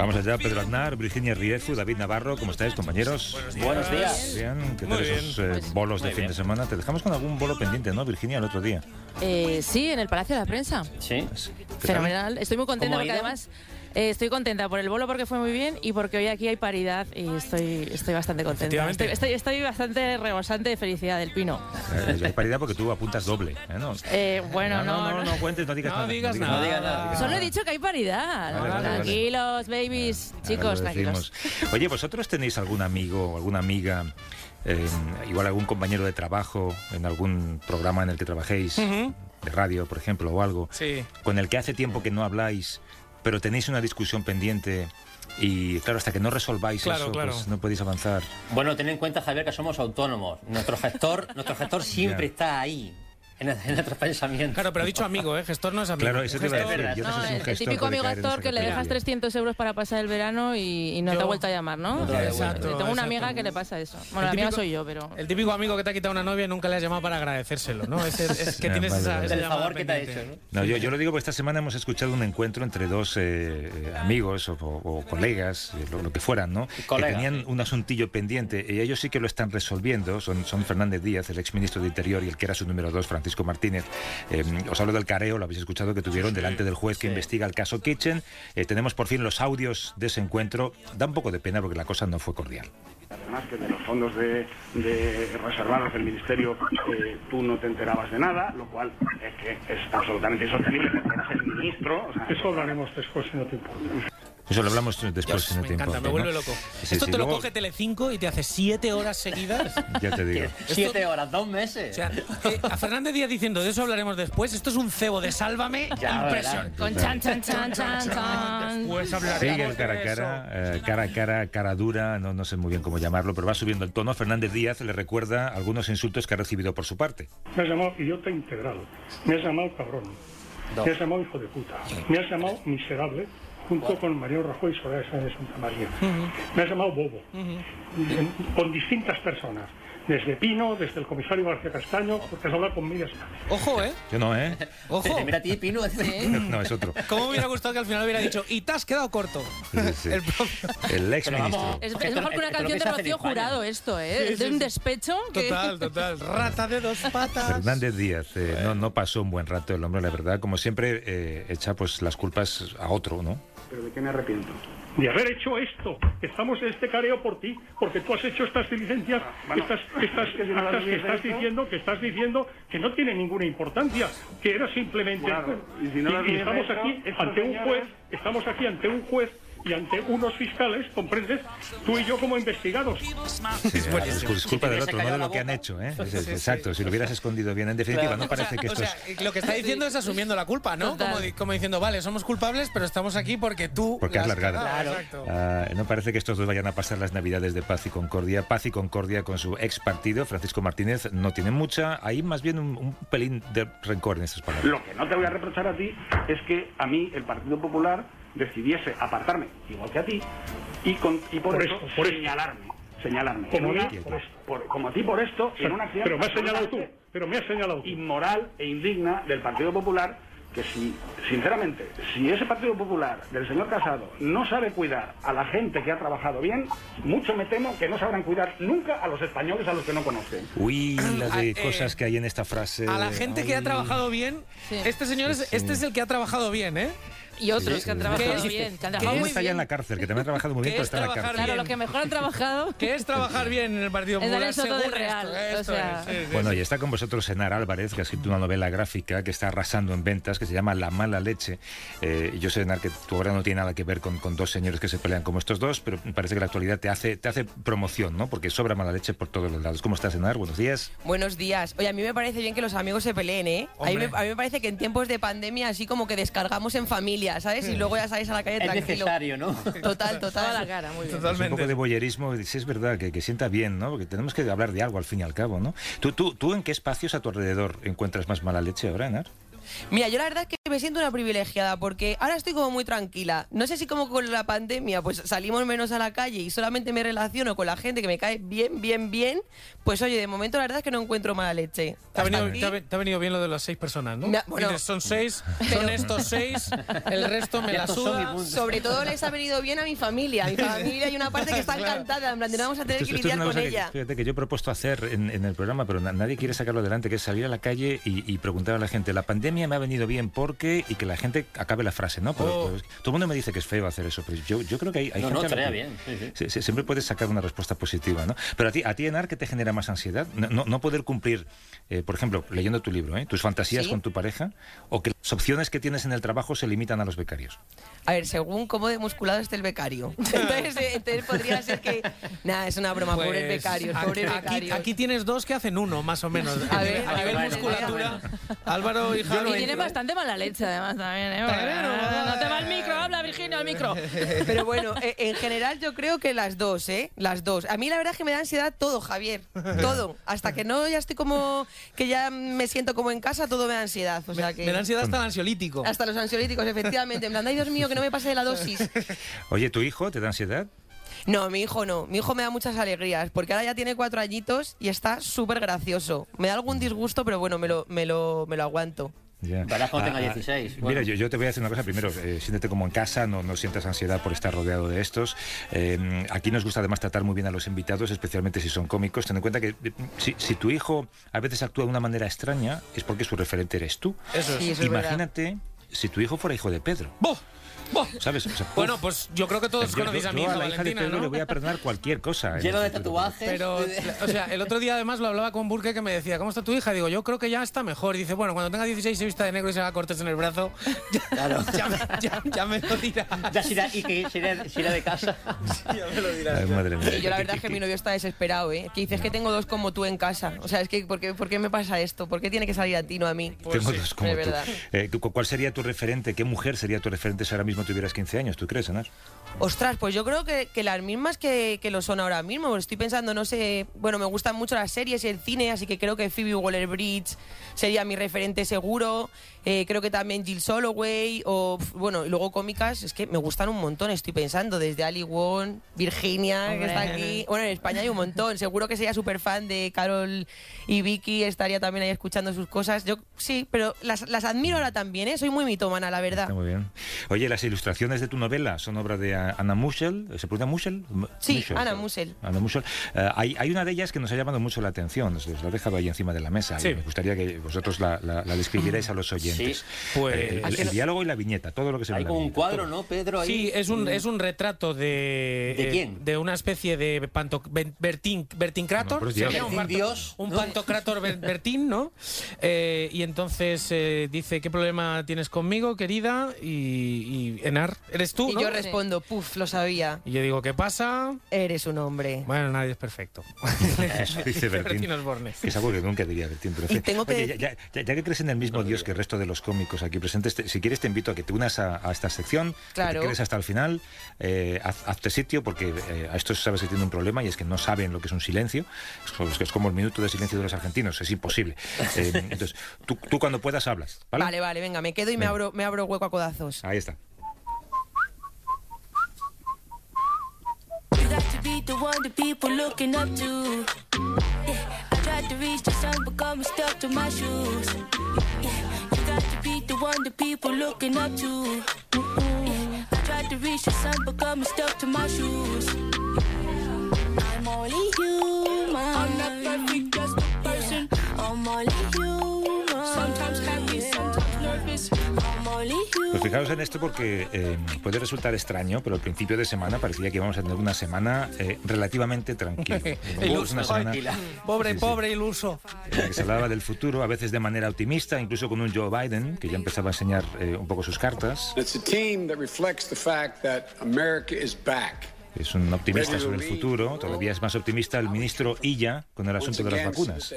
Vamos allá, Pedro Aznar, Virginia Riezu, David Navarro, ¿cómo estáis, compañeros? Buenos días. Bien, ¿qué Muy tal bien. esos eh, Pues, bolos de fin bien. de semana? Te dejamos con algún bolo pendiente, ¿no, Virginia, el otro día? Eh, sí, en el Palacio de la Prensa. Sí. Fenomenal. Estoy muy contenta ¿Cómo ha porque además eh, estoy contenta por el bolo porque fue muy bien y porque hoy aquí hay paridad y estoy, estoy bastante contenta. Estoy, estoy, estoy bastante rebosante de felicidad del pino. Eh, hay paridad porque tú apuntas doble, ¿eh? ¿no? Eh, bueno, no, no, no, no, cuentes, no digas No nada. digas nada. No digas nada. Solo he dicho que hay paridad. Vale, vale, vale. tranquilos, babies, Ahora chicos, lo tranquilos. Oye, ¿vosotros tenéis algún amigo o alguna amiga, eh, igual algún compañero de trabajo en algún programa en el que trabajéis, Ujú. de radio, por ejemplo, o algo, Sí. con el que hace tiempo que no habláis, pero tenéis una discusión pendiente y, claro, hasta que no resolváis Claro, eso, claro. pues no podéis avanzar? Bueno, ten en cuenta, Javier, que somos autónomos. Nuestro gestor, nuestro gestor siempre Ya. está ahí, en, en nuestros pensamientos. Claro, pero ha dicho amigo, ¿eh? Gestor no es amigo. Claro, eso te iba a Gestor- decir. Yo no, No, sé si un el gestor típico amigo esa que le dejas categoría. 300 euros para pasar el verano y, y no te ha vuelto a llamar, ¿no? Exacto. Tengo una exacto. amiga que le pasa eso. Bueno, la amiga soy yo, pero... El típico amigo que te ha quitado una novia y nunca le has llamado para agradecérselo, ¿no? Es, es- es que tienes vale, esa, vale. esa El favor que te ha hecho, ¿no? No, yo, yo lo digo porque esta semana hemos escuchado un encuentro entre dos eh, amigos o, o- o colegas, eh, lo, lo que fueran, ¿no? Que tenían un asuntillo pendiente y ellos sí que lo están resolviendo. Son, son Fernández Díaz, el exministro de Interior, y el que era su número dos, Francisco Martínez. Eh, os hablo del careo, lo habéis escuchado, que tuvieron delante del juez que investiga el caso Kitchen. Eh, tenemos por fin los audios de ese encuentro. Da un poco de pena porque la cosa no fue cordial. Además que de los fondos de, de reservados del Ministerio eh, tú no te enterabas de nada, lo cual es que es absolutamente insostenible porque eras el ministro. O sea, Eso hablaremos después si no te importa. Eso lo hablamos después Dios, si no me te encanta, me vuelve ¿no? loco. Sí, Esto sí, te lo luego- coge Telecinco y te hace siete horas seguidas. Ya te digo. Siete horas, dos meses. O sea, eh, a Fernández Díaz diciendo, de eso hablaremos después, esto es un cebo de Sálvame Ya, impresionante. Con chan, chan, chan, chan, chan. Después hablaremos Sigue el cara a cara, eh, cara a cara, cara dura, no, no sé muy bien cómo llamarlo, pero va subiendo el tono. Fernández Díaz le recuerda algunos insultos que ha recibido por su parte. Me has llamado idiota integral, me has llamado cabrón, me has llamado hijo de puta, me has llamado miserable, junto con Mariano Rajoy y Soraya Sáenz de Santa María. Me has llamado bobo, con distintas personas, desde Pino, desde el comisario García Castaño, porque has hablado con medias Ojo, ¿eh? Yo no, ¿eh? Ojo. Te mira a ti, Pino. No, es otro. ¿Cómo me hubiera gustado que al final hubiera dicho, y te has quedado corto? Sí, sí. El propio- El ex ministro. vamos. Es, es mejor que una canción que de se Rocío. Jurado esto, ¿eh? Sí, Es de un despecho que... Total, total. Rata de dos patas. Fernández Díaz eh, no, no pasó un buen rato el hombre, la verdad. Como siempre, eh, echa pues las culpas a otro, ¿no? ¿Pero de qué me arrepiento? De haber hecho esto. Estamos en este careo por ti, porque tú has hecho estas diligencias, estas, estas, actas que estás diciendo, que estás diciendo que no tiene ninguna importancia, que era simplemente y, y estamos aquí ante un juez, estamos aquí ante un juez y ante unos fiscales, comprendes, tú y yo como investigados. Sí, es por- es culpa del otro, no de lo que han hecho, ¿eh? Es- es- Exacto, si lo hubieras escondido bien. En definitiva, no parece que O esto sea, es... lo que está diciendo es asumiendo la culpa, ¿no? Como, di- como diciendo, vale, somos culpables, pero estamos aquí porque tú. Porque has largado. Exacto. Ah, no parece que estos dos vayan a pasar las navidades de paz y concordia. Paz y concordia con su ex partido, Francisco Martínez, no tiene mucha. Hay más bien un, un pelín de rencor en estas palabras. Lo que no te voy a reprochar a ti es que a mí el Partido Popular decidiese apartarme, igual que a ti, y, con, y por, Por eso, esto, por esto. señalarme. Señalarme. Como En una- a mí, por esto. por- como a ti por esto, en una acción Pero me has señalado tú. Pero me has señalado tú. inmoral e indigna del Partido Popular que si, sinceramente, si ese Partido Popular del señor Casado no sabe cuidar a la gente que ha trabajado bien, mucho me temo que no sabrán cuidar nunca a los españoles a los que no conocen. Uy, las de Ah, eh, cosas que hay en esta frase. A la gente que ha trabajado bien, este señor es, este es el que ha trabajado bien, ¿eh? Y otros Sí, que han trabajado ¿Qué- bien, que han trabajado muy está ya bien. en la cárcel, que también ha trabajado muy bien, ¿Qué pero es está en la trabajar cárcel. Claro, bien? los que mejor han trabajado. ¿Qué es trabajar bien en el Partido Es Popular? Daniel Soto del Según Real, esto, o esto sea- es, sí, sí, Bueno, sí. y está con vosotros Enar Álvarez, que ha escrito una novela gráfica que está arrasando en ventas, que se llama La mala leche. Eh, y yo sé, Enar, que tu obra no tiene nada que ver con, con dos señores que se pelean como estos dos, pero me parece que la actualidad te hace, te hace promoción, ¿no? Porque sobra mala leche por todos los lados. ¿Cómo estás, Enar? Buenos días. Buenos días. Oye, a mí me parece bien que los amigos se peleen, ¿eh? A mí, me, Hombre. a mí me parece que en tiempos de pandemia así como que descargamos en familia, ¿sabes? Y luego ya salís a la calle Es tranquilo. necesario, ¿no? Total, Toda la total. cara, muy bien. Es un poco de boyerismo, sí es verdad, que, que sienta bien, ¿no? Porque tenemos que hablar de algo al fin y al cabo, ¿no? ¿Tú, tú, ¿Tú en qué espacios a tu alrededor encuentras más mala leche ahora, Enar? Mira, yo la verdad es que me siento una privilegiada porque ahora estoy como muy tranquila. No sé si como con la pandemia pues salimos menos a la calle y solamente me relaciono con la gente que me cae bien, bien, bien. Pues oye, de momento la verdad es que no encuentro mala leche. Te ha, venido, aquí- te ha te ha venido bien lo de las seis personas, ¿no? Me bueno. Dices, son seis, son estos seis, el resto me la suda. Sobre todo les ha venido bien a mi familia. A mi familia hay una parte que está encantada, en plan de no vamos a tener Esto- que lidiar con cosa que, ella. fíjate, que yo he propuesto hacer en, en el programa, pero na- nadie quiere sacarlo adelante, que es salir a la calle y, y preguntar a la gente, la pandemia me ha venido bien porque, y que la gente acabe la frase, ¿no? Pero- Oh. pero es- todo el mundo me dice que es feo hacer eso, pero yo, yo creo que hay, hay No, gente no, estaría que- bien, sí, sí. siempre puedes sacar una respuesta positiva, ¿no? Pero a ti, a ti Enar, ¿qué te genera más ansiedad? No, no- no poder cumplir, eh, por ejemplo, leyendo tu libro, ¿eh? tus fantasías Sí. con tu pareja, o que las opciones que tienes en el trabajo se limitan a los becarios. A ver, según cómo de musculado esté el becario. Entonces, eh, entonces podría ser que. Nada, es una broma, Pues, pobres becarios, aquí- tienes dos que hacen uno, más o menos. A ver, a a nivel musculatura, Álvaro y Javi. Y tiene bastante mala leche, además, también, ¿eh? ¿no? No te va el micro, habla Virginia, al micro. Pero bueno, eh, en general yo creo que las dos, ¿eh? Las dos. A mí la verdad es que me da ansiedad todo, Javier. Todo. Hasta que no ya estoy como. que ya me siento como en casa, todo me da ansiedad. O sea que. Me da ansiedad hasta el ansiolítico. Hasta los ansiolíticos, efectivamente. En plan, ay Dios mío, que no me pase de la dosis. Oye, ¿tu hijo te da ansiedad? No, mi hijo no. Mi hijo me da muchas alegrías, porque ahora ya tiene cuatro añitos y está súper gracioso. Me da algún disgusto, pero bueno, me lo, me lo, me lo aguanto. Ya. Verás cuando Ah, tenga ah, 16. Mira, Bueno. yo, yo te voy a decir una cosa. Primero, eh, siéntete como en casa, no, no sientas ansiedad por estar rodeado de estos. Eh, aquí nos gusta además tratar muy bien a los invitados, especialmente si son cómicos. Ten en cuenta que eh, si, si tu hijo a veces actúa de una manera extraña, es porque su referente eres tú. Eso es. Sí, eso es verdad. Imagínate si tu hijo fuera hijo de Pedro. ¡Boh! ¡Boh! ¿Sabes? O sea, Bueno, pues yo creo que todos conocéis a mi hija, la hija de Valentina, Pedro ¿no? le voy a perdonar cualquier cosa. en Lleno de tatuajes. Pero, o sea, el otro día además lo hablaba con Burke que me decía, ¿cómo está tu hija? Digo, yo creo que ya está mejor. Y dice, bueno, cuando tenga 16 se vista de negro y se haga cortes en el brazo, ya, Claro. ya, me- ya- ya me lo dirá. Ya se irá, y que se irá, se irá de casa. Ya me lo dirá. Ay, madre mía. Y yo la verdad es que mi novio está desesperado, ¿eh? Que dices que tengo dos como tú en casa. O sea, es que ¿por qué, por qué me pasa esto? ¿Por qué tiene que salir a ti, no a mí? Tengo Pues sí, dos como tú. verdad. Eh, ¿cu- ¿Cuál sería tu referente? ¿Qué mujer sería tu referente si ahora mismo tuvieras 15 años? ¿Tú crees, Anar? Ostras, pues yo creo que, que las mismas que, que lo son ahora mismo. Estoy pensando, no sé, bueno, me gustan mucho las series y el cine, así que creo que Phoebe Waller-Bridge sería mi referente seguro. Eh, creo que también Jill Soloway o, bueno, y luego cómicas, es que me gustan un montón, estoy pensando, desde Ali Wong, Virginia, que está aquí. Bueno, en España hay un montón. Seguro que sería súper fan de Carol y Vicky, estaría también ahí escuchando sus cosas. Yo sí, pero las, las admiro ahora también, ¿eh? Soy muy mitómana, la verdad. Está muy bien. Oye, las ilustraciones de tu novela son obra de A- Anna Muschel. ¿Se pronuncia Muschel? Sí, Muschel. Anna Muschel. Anna Muschel. Eh, hay, hay una de ellas que nos ha llamado mucho la atención. Os os la he dejado ahí encima de la mesa. Sí. Y me gustaría que vosotros la, la- la describierais a los oyentes. Sí. Pues- Eh, el, el diálogo y la viñeta, todo lo que se ve Hay como un cuadro. ¿no, Pedro? Ahí. Sí, es un, es un retrato de... ¿De eh, quién? de una especie de panto, Bertín, Bertíncrator. No, pero es sería un, panto- Dios, un ¿no? pantocrator Ber- Bertín, ¿no? Eh, y entonces eh, dice, ¿qué problema tienes conmigo, querida? Y, y Enar, ¿eres tú, Y no? yo respondo, puf, lo sabía. Y yo digo, ¿qué pasa? Eres un hombre. Bueno, nadie es perfecto. Eso dice Bertín. Osborne. Que es algo que nunca diría Bertín. Pero, Y tengo que Oye, decir- ya, ya- ya que crees en el mismo Dios que el resto de los cómicos aquí presentes, te- si quieres te invito a que te unas a, a esta sección, que Claro. te quedes hasta el final, eh, haz- hazte sitio, porque eh, a estos sabes que tienen un problema y es que no saben lo que es un silencio. Es, como- es que es como el minuto de silencio de los argentinos, es imposible. Eh, entonces, tú, tú cuando puedas hablas, ¿vale? Vale, vale, venga, me quedo y me abro, me abro hueco a codazos. Ahí está. One the people looking up to. Yeah, I tried to reach the sun, but got me stuck to my shoes. Yeah, you got to be the one the people looking up to. Mm-mm. I tried to reach the sun, but got me stuck to my shoes. I'm only human. I'm not perfect, just a person. I'm only Pues fijaos en esto porque eh, puede resultar extraño, pero al principio de semana parecía que íbamos a tener una semana eh, relativamente tranquila. Iluso. Una semana Pobre, Sí, sí. pobre iluso. en la que se hablaba del futuro, a veces de manera optimista, incluso con un Joe Biden que ya empezaba a enseñar eh, un poco sus cartas. It's a team that reflects the fact that America is back. Es un optimista sobre el futuro, todavía es más optimista el ministro Illa con el asunto de las vacunas.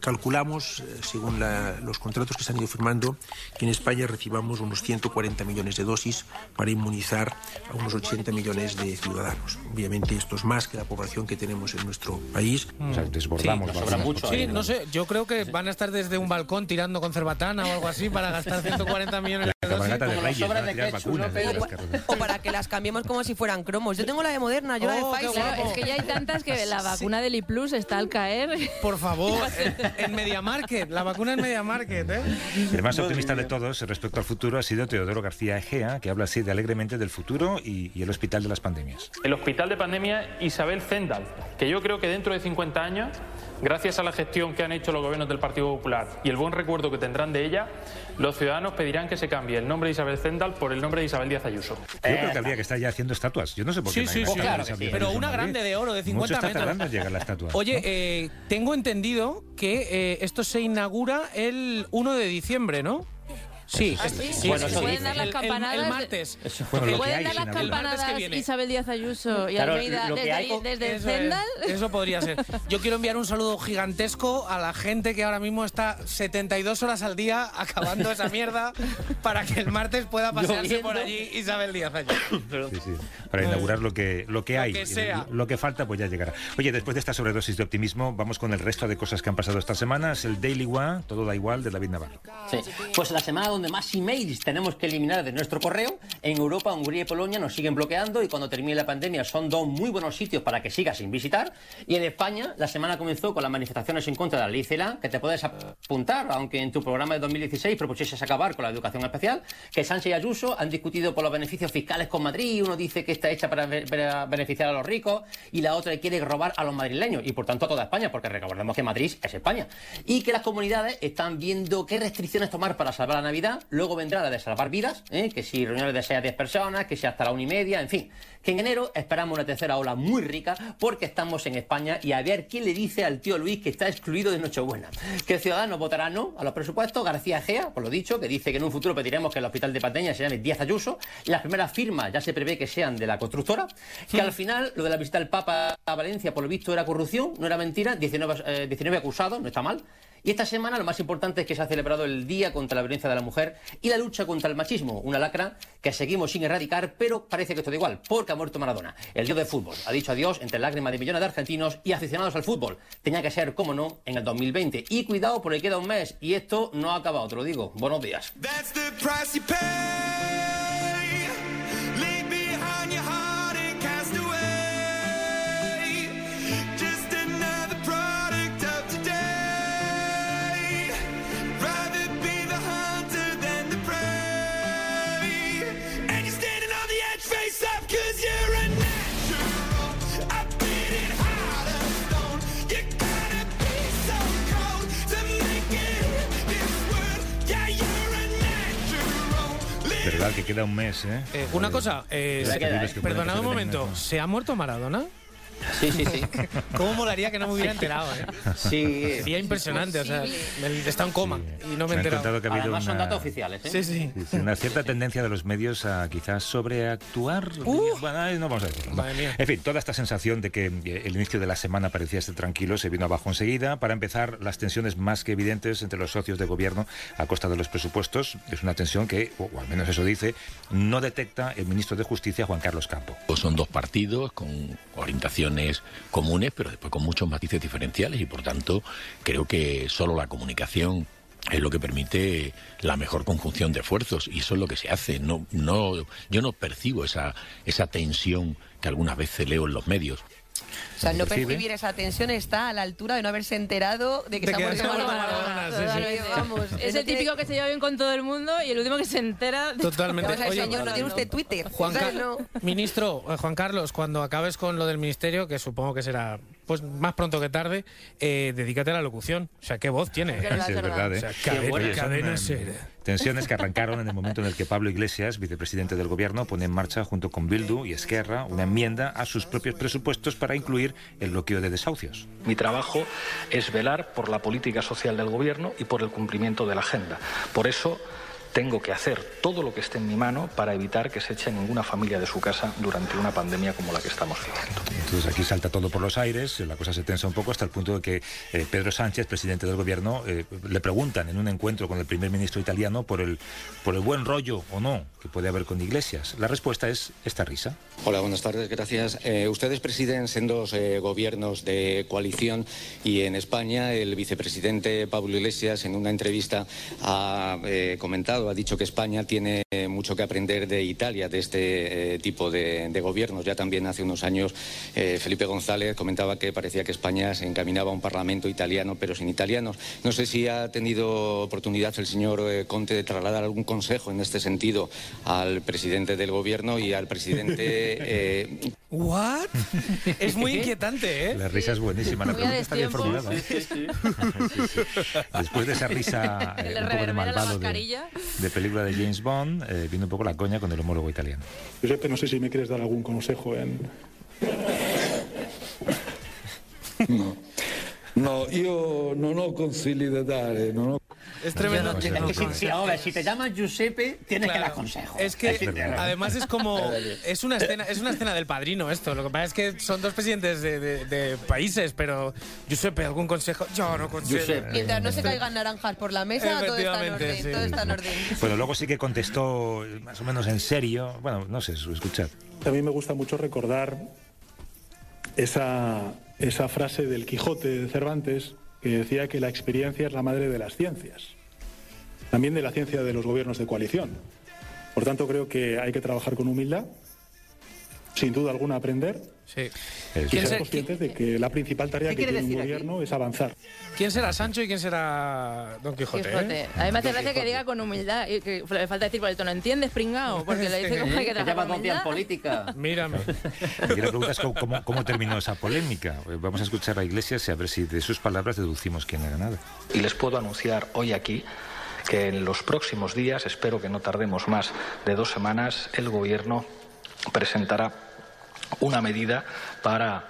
Calculamos, eh, según la- los contratos que se han ido firmando, que en España recibamos unos 140 millones de dosis para inmunizar a unos 80 millones de ciudadanos. Obviamente esto es más que la población que tenemos en nuestro país. O sea, desbordamos. vacunas. Sí, no sé, yo creo que van a estar desde un balcón tirando con cerbatana o algo así para gastar 140 millones de dosis. Como las obras de ketchup, ¿no. O para que las cambiemos como si fueran cromos. Yo tengo la de Moderna, yo la de Oh, Pfizer. Claro, es que ya hay tantas que la vacuna del Plus está al caer. Por favor, en Media Market, la vacuna en Media Market, ¿eh? El más optimista de todos respecto al futuro ha sido Teodoro García Egea, que habla así de alegremente del futuro y, y el hospital de las pandemias. El Hospital de Pandemia Isabel Zendal, que yo creo que dentro de 50 años, gracias a la gestión que han hecho los gobiernos del Partido Popular y el buen recuerdo que tendrán de ella, los ciudadanos pedirán que se cambie el nombre de Isabel Zendal por el nombre de Isabel Díaz Ayuso. Yo creo que habría que estar ya haciendo estatuas. Yo no sé por qué. Sí, no sí, sí. Claro que sí. Pero una Madrid. grande de oro de 50 Mucho está metros. llegar la estatua. Oye, ¿no? eh, tengo entendido que eh, esto se inaugura el 1 de diciembre, ¿no? Sí, Ah, sí. Bueno, sí, pueden dar las El- el- campanadas El, de- martes. Bueno, lo que ¿Pueden hay dar las campanadas que viene. Isabel Díaz Ayuso y Claro, Almeida lo que desde, hay ahí- desde Eso, es, Zendal? eso podría ser. Yo quiero enviar un saludo gigantesco a la gente que ahora mismo está 72 horas al día acabando esa mierda para que el martes pueda pasearse por allí Isabel Díaz Ayuso. Sí, sí. Para inaugurar lo que, lo que hay. que sea. Lo que falta, pues ya llegará. Oye, después de esta sobredosis de optimismo, vamos con el resto de cosas que han pasado esta semana. Es el Daily One, todo da igual, de David Navarro. Sí. Pues la semana donde más emails tenemos que eliminar de nuestro correo, en Europa, Hungría y Polonia nos siguen bloqueando y cuando termine la pandemia son dos muy buenos sitios para que sigas sin visitar. Y en España, la semana comenzó con las manifestaciones en contra de la ley CELA, que te puedes apuntar, aunque en tu programa de 2016 propusieses acabar con la educación especial, que Sánchez y Ayuso han discutido por los beneficios fiscales con Madrid, uno dice que está hecha para, para beneficiar a los ricos y la otra quiere robar a los madrileños y por tanto a toda España, porque recordemos que Madrid es España. Y que las comunidades están viendo qué restricciones tomar para salvar la Navidad, luego vendrá la de salvar vidas, ¿eh? que si reuniones de 6 a 10 personas, que si hasta la una y media, en fin. Que en enero esperamos una tercera ola muy rica porque estamos en España y a ver quién le dice al tío Luis que está excluido de Nochebuena. Que el ciudadano votará no a los presupuestos, García Egea, por lo dicho, que dice que en un futuro pediremos que el hospital de Pateña se llame Díaz Ayuso. Las primeras firmas ya se prevé que sean de la constructora. Que al final lo de la visita del Papa a Valencia, por lo visto, era corrupción, no era mentira. 19, eh, 19 acusados, no está mal. Y esta semana lo más importante es que se ha celebrado el Día contra la Violencia de la Mujer y la lucha contra el machismo, una lacra que seguimos sin erradicar, pero parece que esto da igual, porque ha muerto Maradona, el dios del fútbol. Ha dicho adiós entre lágrimas de millones de argentinos y aficionados al fútbol. Tenía que ser, como no, en el 2020. Y cuidado, porque queda un mes y esto no ha acabado, te lo digo. Buenos días. Verdad que queda un mes, ¿eh? Eh, una cosa, eh, se- pueden perdonad un momento, ¿se ha muerto Maradona? Sí, sí, sí. ¿Cómo molaría que no me hubiera enterado? Eh? Sí. Sería impresionante, o sea, está en coma y no me he enterado. que ha Además son una- datos oficiales, ¿eh? Sí, sí. Sí, sí, una cierta tendencia de los medios a quizás sobreactuar. Bueno, no vamos a decirlo. no. Madre mía. En fin, toda esta sensación de que eh, el inicio de la semana parecía ser tranquilo se vino abajo enseguida. Para empezar, las tensiones más que evidentes entre los socios de gobierno a costa de los presupuestos. Es una tensión que, o, o al menos eso dice, no detecta el ministro de Justicia, Juan Carlos Campo. Pues son dos partidos con orientaciones comunes, pero después con muchos matices diferenciales y por tanto creo que solo la comunicación es lo que permite la mejor conjunción de esfuerzos y eso es lo que se hace. No, no, yo no percibo esa, esa tensión que algunas veces leo en los medios. O sea, no percibe. percibir esa tensión está a la altura de no haberse enterado de que De se ha muerto se ha muerto Maradona. Maradona, sí, sí. Totalmente, Vamos, Es el típico que se lleva bien con todo el mundo y el último que se entera. de- Totalmente. Oye, señor, no tiene usted Twitter. Juan No. Ministro, eh, Juan Carlos, cuando acabes con lo del ministerio, que supongo que será pues más pronto que tarde, eh, dedícate a la locución. O sea, qué voz tiene. Sí, es verdad, ¿eh? O sea, cadena, Oye, cadena eh, ser. Tensiones que arrancaron en el momento en el que Pablo Iglesias, vicepresidente del gobierno, pone en marcha junto con Bildu y Esquerra una enmienda a sus propios presupuestos para incluir el bloqueo de desahucios. Mi trabajo es velar por la política social del Gobierno y por el cumplimiento de la agenda. Por eso tengo que hacer todo lo que esté en mi mano para evitar que se eche a ninguna familia de su casa durante una pandemia como la que estamos viviendo. Entonces aquí salta todo por los aires, la cosa se tensa un poco hasta el punto de que eh, Pedro Sánchez, presidente del gobierno, eh, le preguntan en un encuentro con el primer ministro italiano por el, por el buen rollo o no que puede haber con Iglesias. La respuesta es esta risa. Hola, buenas tardes, gracias. Eh, ustedes presiden sendos eh, gobiernos de coalición y en España el vicepresidente Pablo Iglesias en una entrevista ha eh, ha dicho que España tiene mucho que aprender de Italia, de este eh, tipo de, de gobiernos. Ya también hace unos años eh, Felipe González comentaba que parecía que España se encaminaba a un parlamento italiano, pero sin italianos. No sé si ha tenido oportunidad el señor eh, Conte de trasladar algún consejo en este sentido al presidente del gobierno y al presidente. ¿What? Es muy inquietante, ¿eh? La risa es buenísima, la pregunta está bien formulada. Sí, sí, Sí, sí. Después de esa risa eh, un poco de malvado de, película de James Bond, eh, viene un poco la coña con el homólogo italiano. Giuseppe, no sé si me quieres dar algún consejo en... No. No, io non ho consigli da dare, non ho... Es tremendo. Es que si, si- ahora, si te llamas Giuseppe, tienes que Claro. dar consejo. Es que además es como es una escena es una escena del padrino esto. Lo que pasa es que son dos presidentes de, de- de países, pero Giuseppe, algún consejo. Yo no consigo. Mientras no se caigan naranjas por la mesa, todo está en orden. sí. Todo está en orden. Bueno, luego sí que contestó más o menos en serio. Bueno, no sé, escuchad. A mí me gusta mucho recordar esa, esa frase del Quijote de Cervantes que decía que la experiencia es la madre de las ciencias, también de la ciencia de los gobiernos de coalición. Por tanto, creo que hay que trabajar con humildad, sin duda alguna aprender Sí. y ¿Quién ser se- conscientes de que la principal tarea ¿Qué que tiene un aquí? gobierno es avanzar. ¿Quién será Sancho y quién será Don Quijote? Quijote. eh? A mí me hace gracia que diga con humildad. Y que le falta decir por el tono, ¿entiendes, pringao? Porque le dice como hay que trabajar con humildad. política. Mírame. Y la pregunta es cómo, cómo- cómo terminó esa polémica. Eh, Vamos a escuchar a Iglesias y a ver si de sus palabras deducimos quién era nada. Y les puedo anunciar hoy aquí que en los próximos días, espero que no tardemos más de dos semanas, el Gobierno presentará una medida para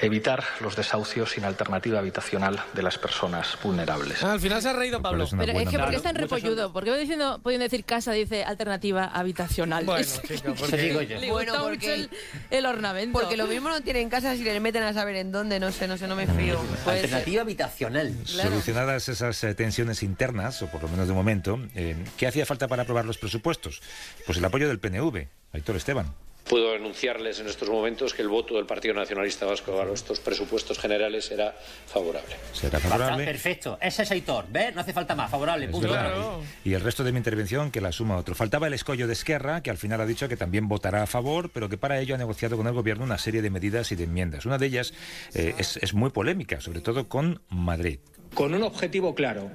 evitar los desahucios sin alternativa habitacional de las personas vulnerables. Ah, al final se ha reído Pablo. Pero es que ¿por qué está en repolludo? ¿Por qué va diciendo, pueden decir casa, dice alternativa habitacional? Bueno, Es- chico, porque- Le digo gusta yo. Bueno, mucho porque- el, el ornamento. Porque lo mismo no tienen casa si le meten a saber en dónde, no sé, no sé, no me fío. Puede ser. Alternativa habitacional. Solucionadas esas eh, tensiones internas, o por lo menos de momento, eh, ¿qué hacía falta para aprobar los presupuestos? Pues el apoyo del PNV, Aitor Esteban. Puedo anunciarles en estos momentos que el voto del Partido Nacionalista Vasco a estos presupuestos generales será favorable. Será favorable. perfecto. Ese es Aitor. ¿Ves? No hace falta más. Favorable. Es Punto. Y el resto de mi intervención que la suma otro. Faltaba el escollo de Esquerra, que al final ha dicho que también votará a favor, pero que para ello ha negociado con el gobierno una serie de medidas y de enmiendas. Una de ellas eh, es, es muy polémica, sobre todo con Madrid. con un objetivo claro,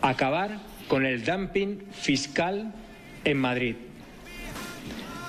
acabar con el dumping fiscal en Madrid.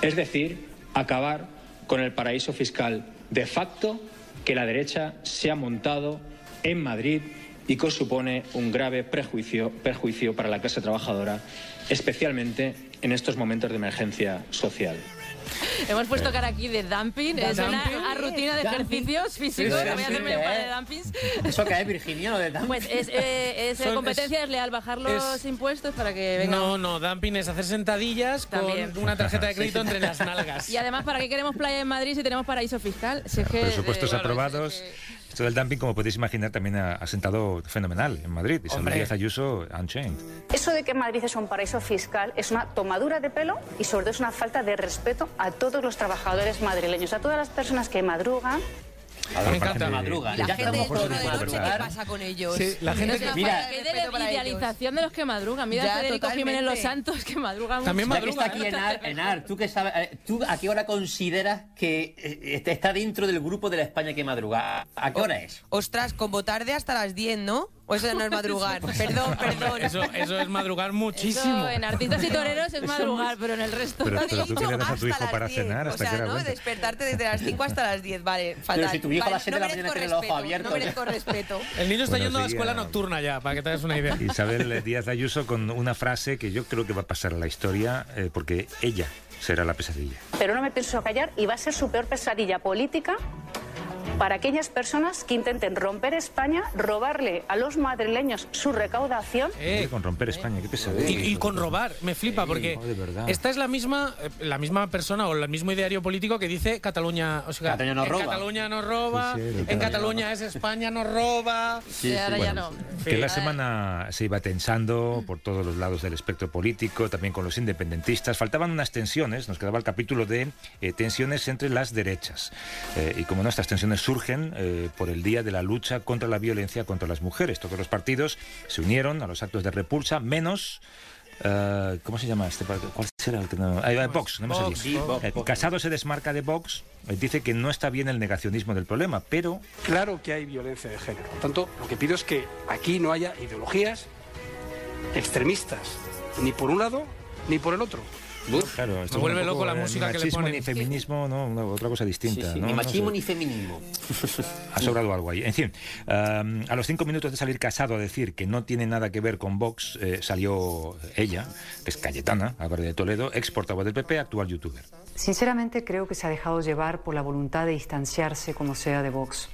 Es decir, acabar con el paraíso fiscal de facto que la derecha se ha montado en Madrid y que supone un grave perjuicio para la clase trabajadora, especialmente en estos momentos de emergencia social. Hemos puesto cara aquí de dumping. Es una rutina de ¿Dumping? ejercicios físicos. Sí, sí, Voy a hacerme ¿eh? un par de dumpings. ¿Eso que es virginiano de dumping? Pues es, eh, es, eh, Son- competencia desleal bajar los es- impuestos para que venga. No, no, dumping es hacer sentadillas También. con una tarjeta de crédito entre las nalgas. Y además, ¿para qué queremos playa en Madrid si tenemos paraíso fiscal? Si es que, Presupuestos eh, aprobados. Esto del dumping, como podéis imaginar, también ha, ha sentado fenomenal en Madrid. Hombre. Díaz Ayuso, unchained. Eso de que Madrid es un paraíso fiscal es una tomadura de pelo y sobre todo es una falta de respeto a todos los trabajadores madrileños, a todas las personas que madrugan A Me encanta. Madruga. La Ya gente de por noche, ¿qué pasa con ellos? Sí, la gente que- Mira, qué de idealización de los que madrugan. Mira a Federico. Jiménez Los Santos que También mucho. Ya que está aquí Enar, ¿tú, qué sabes, eh, ¿tú a qué hora consideras que eh, está dentro del grupo de la España que madruga? ¿A qué hora es? Ostras, como tarde hasta las 10, ¿no? O eso no es madrugar. perdón, perdón. Eso, eso es madrugar muchísimo. Eso en artistas y toreros es madrugar, pero en el resto... Pero, No, pero tú dicho que le das a tu hijo para las 10, cenar, O ¿hasta qué sea, hora ¿no? Despertarte desde las 5 hasta las 10, vale. Fatal. si tu viejo a las siete no de la mañana tiene el ojo abierto, No ya. merezco respeto. El niño está yendo a la escuela nocturna ya, para que te hagas una idea. Isabel Díaz Ayuso con una frase que yo creo que va a pasar a la historia eh, porque ella será la pesadilla. Pero no me pienso callar y va a ser su peor pesadilla política para aquellas personas que intenten romper España, robarle a los madrileños su recaudación. Eh, Con romper España, qué pesadilla. Y, y con robar, me flipa, porque no, esta es la misma eh, la misma persona o el mismo ideario político que dice Cataluña, o sea, Cataluña nos en roba. Cataluña nos roba, Sí, sí, en. Cataluña es España nos roba. Y ahora ya no. Que la semana se iba tensando por todos los lados del espectro político, también con los independentistas. Faltaban unas tensiones, nos quedaba el capítulo de eh, tensiones entre las derechas. Eh, y como no, estas tensiones surgen eh, por el día de la lucha contra la violencia contra las mujeres. Todos los partidos se unieron a los actos de repulsa, menos... eh, ¿Cómo se llama este partido? ¿Cuál será el que no? Ah, eh, Vox, no Vox, sí, Vox, Eh, Casado se desmarca de Vox, dice que no está bien el negacionismo del problema, pero Claro que hay violencia de género. Por tanto, lo que pido es que aquí no haya ideologías extremistas, ni por un lado ni por el otro. Claro, Me es vuelve poco, loco la eh, música que le machismo ponen. ni feminismo, no, no, otra cosa distinta. Sí, ¿no? ni No machismo sé. ni feminismo. Ha sobrado algo ahí. En fin, um, a los cinco minutos de salir casado a decir que no tiene nada que ver con Vox, eh, salió ella, que es Cayetana, Álvarez de Toledo, ex portavoz del PP, actual youtuber. Sinceramente creo que se ha dejado llevar por la voluntad de distanciarse como sea de Vox.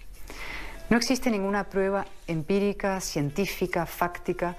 No existe ninguna prueba empírica, científica, fáctica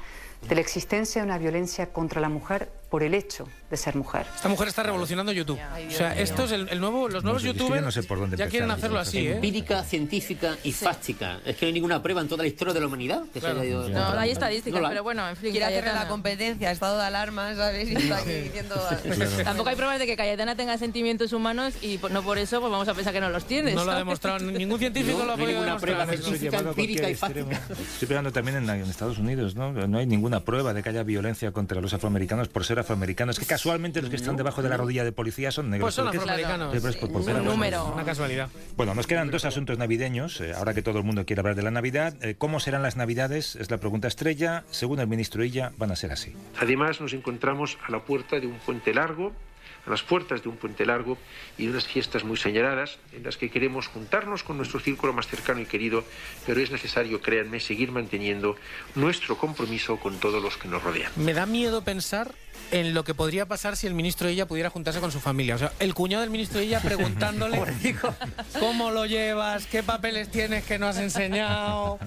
de la existencia de una violencia contra la mujer por el hecho de ser mujer. Esta mujer está revolucionando YouTube. O sea, esto es el, el nuevo, los nuevos sé, es que yo youtubers no sé por dónde ya quieren empezar. hacerlo así, ¿eh? Empírica, científica y fáctica. Es que no hay ninguna prueba en toda la historia de la humanidad que Claro. se haya ido. No, hay estadísticas, No pero bueno, en fin. Quiere hacerle la competencia, estado de alarma, ¿sabes? Y está aquí diciendo... Tampoco hay pruebas de que Cayetana tenga sentimientos humanos y por- no por eso pues vamos a pensar que no los tiene. No lo ha demostrado, ningún científico No, lo ha no hay podido ninguna demostrar. prueba científica, empírica y fáctica. Estoy pegando también en, en Estados Unidos, ¿no? No hay ninguna prueba de que haya violencia contra los afroamericanos por ser afroamericanos. Que casualmente los que están debajo de la rodilla de policía son negros. Pues son afroamericanos. Es por- por Un número. Una casualidad. Bueno, nos quedan dos asuntos navideños. eh, ahora que todo el mundo quiere hablar de la Navidad, eh, ¿cómo serán las Navidades? Es la pregunta estrella. Según el ministro Illa, van a ser así. Además, nos encontramos a la puerta de un puente largo, a las puertas de un puente largo y de unas fiestas muy señaladas en las que queremos juntarnos con nuestro círculo más cercano y querido, pero es necesario, créanme, seguir manteniendo nuestro compromiso con todos los que nos rodean. Me da miedo pensar en lo que podría pasar si el ministro ella pudiera juntarse con su familia. O sea, el cuñado del ministro ella preguntándole cómo lo llevas, qué papeles tienes que no has enseñado.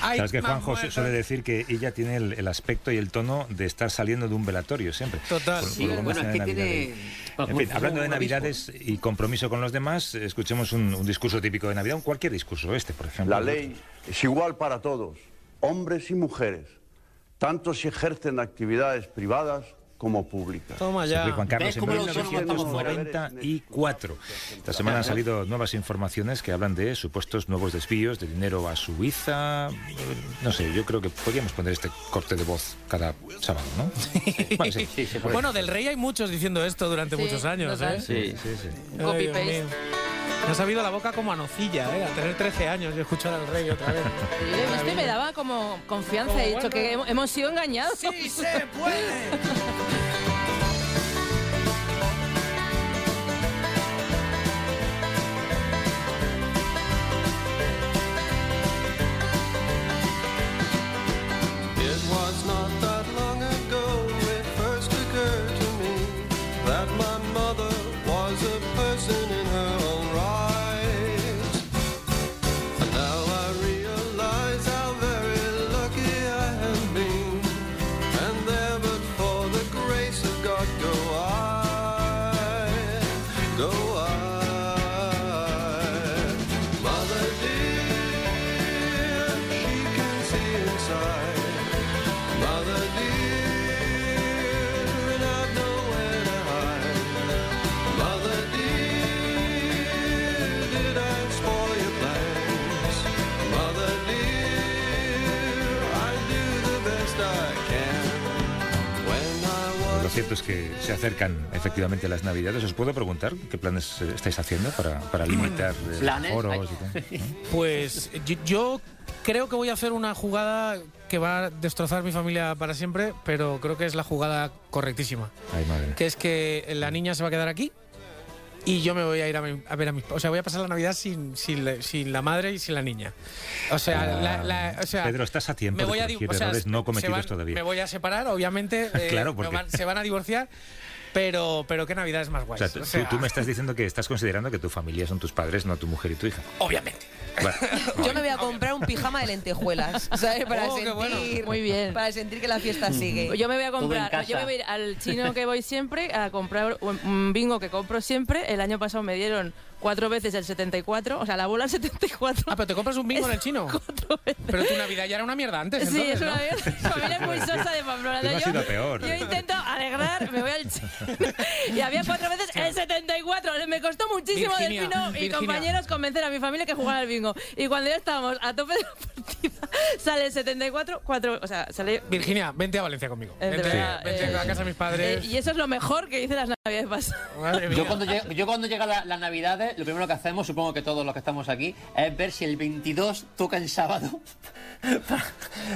Ay, Sabes que Juanjo muerto. suele decir que ella tiene el, el aspecto y el tono de estar saliendo de un velatorio siempre. Total. Por- Sí, por bueno, es que tiene- En fin, hablando de. Navidades y compromiso con los demás, escuchemos un, un discurso típico de Navidad, un cualquier discurso, este, por ejemplo. La ley es igual para todos, hombres y mujeres, tanto si ejercen actividades privadas como públicas. Toma ya. Juan Carlos ¿Ves en cómo los autónomos estamos fuera? 1994. Esta semana han salido nuevas informaciones que hablan de supuestos nuevos desvíos de dinero a Suiza. No sé, yo creo que podríamos poner este corte de voz cada sábado, ¿no? Bueno, sí. Sí, se puede. Bueno, del rey hay muchos diciendo esto durante Sí, muchos años. ¿eh? Sí. Sí, sí. Copy Dios paste. mío. Me ha sabido la boca como a nocilla, ¿eh? A tener 13 años y escuchar al rey otra vez. Sí, me daba como confianza. He dicho que hemos- hemos sido engañados. ¡Sí se puede! Momentos que se acercan efectivamente a las Navidades. ¿Os puedo preguntar qué planes eh, estáis haciendo para, para limitar eh, ¿Planes? foros y tal? Pues yo, yo creo que voy a hacer una jugada que va a destrozar mi familia para siempre, pero creo que es la jugada correctísima. Ay, madre. Que es que la niña se va a quedar aquí y yo me voy a ir a, mi- a ver a mis... O sea, voy a pasar la Navidad sin, sin, la, sin la madre y sin la niña. O sea, la- la- o sea Pedro, estás a tiempo me voy de a, o sea, errores no cometidos van- todavía. Me voy a separar, obviamente. eh, Claro, porque- van- se van a divorciar, pero, pero qué Navidad es más O guay. sea, tú, tú- tú me estás diciendo que estás considerando que tu familia son tus padres, no tu mujer y tu hija. Obviamente. Bueno, Yo me voy a comprar un pijama de lentejuelas, ¿sabes? Para Oh, qué sentir, bueno. Muy bien. Para sentir que la fiesta sigue. Yo me voy a Todo en comprar, yo me voy a ir al chino que voy siempre a comprar un- un bingo que compro siempre. El año pasado me dieron cuatro veces el 74, o sea, la bola el 74. Ah, pero te compras un bingo en el chino. Pero tu Navidad ya era una mierda antes, Sí, entonces, es una ¿no? mierda. Mi familia es muy sosa de Pamplona. Tú no has yo, sido peor. yo intento alegrar, me voy al chino. y había cuatro veces el 74. Me costó muchísimo Virginia, Delfino y Virginia. compañeros convencer a mi familia que jugara al bingo. Y cuando ya estábamos a tope de la partida, sale el 74, cuatro, o sea, sale Virginia, vente a Valencia conmigo. Eh, Vente, verdad, vente eh, a casa de mis padres. Eh, y eso es lo mejor que hice las navidades pasadas. Yo cuando, llega, yo cuando llega la- las navidades, lo primero que hacemos, supongo que todos los que estamos aquí, es ver si el 22 toca en sábado para,